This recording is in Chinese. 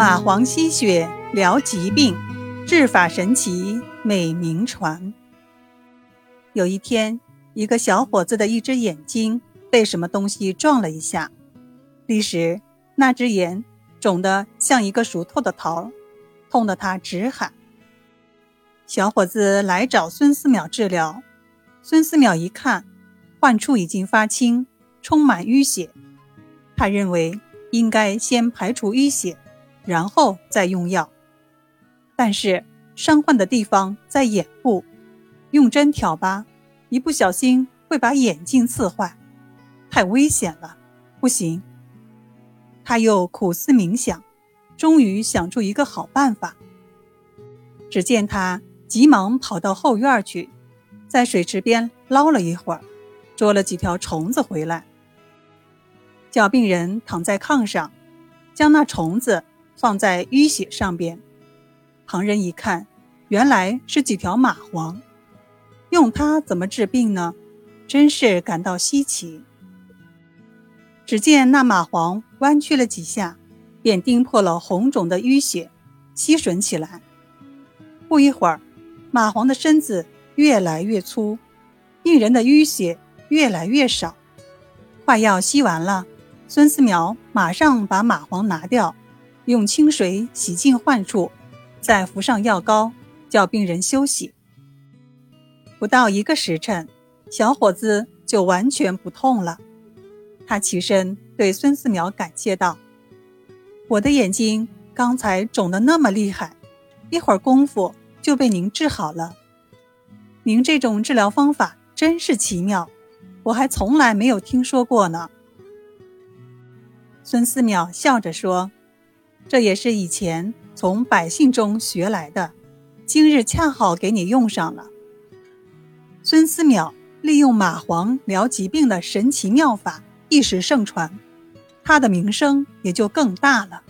蚂蟥吸血疗疾病，治法神奇美名传。有一天，一个小伙子的一只眼睛被什么东西撞了一下，立时那只眼肿得像一个熟透的桃，痛得他直喊。小伙子来找孙思邈治疗，孙思邈一看，患处已经发青，充满淤血，他认为应该先排除淤血。然后再用药，但是伤患的地方在眼部，用针挑拔，一不小心会把眼睛刺坏，太危险了，不行。他又苦思冥想，终于想出一个好办法。只见他急忙跑到后院去，在水池边捞了一会儿，捉了几条虫子回来，叫病人躺在炕上，将那虫子。放在淤血上边，旁人一看，原来是几条蚂蟥。用它怎么治病呢？真是感到稀奇。只见那蚂蟥弯曲了几下，便钉破了红肿的淤血，吸吮起来。不一会儿，蚂蟥的身子越来越粗，病人的淤血越来越少。快要吸完了，孙思邈马上把蚂蟥拿掉。用清水洗净患处，再敷上药膏，叫病人休息。不到一个时辰，小伙子就完全不痛了。他起身对孙思邈感谢道：“我的眼睛刚才肿得那么厉害，一会儿功夫就被您治好了。您这种治疗方法真是奇妙，我还从来没有听说过呢。”孙思邈笑着说。这也是以前从百姓中学来的，今日恰好给你用上了。孙思邈利用蚂蟥疗疾病的神奇妙法一时盛传，他的名声也就更大了。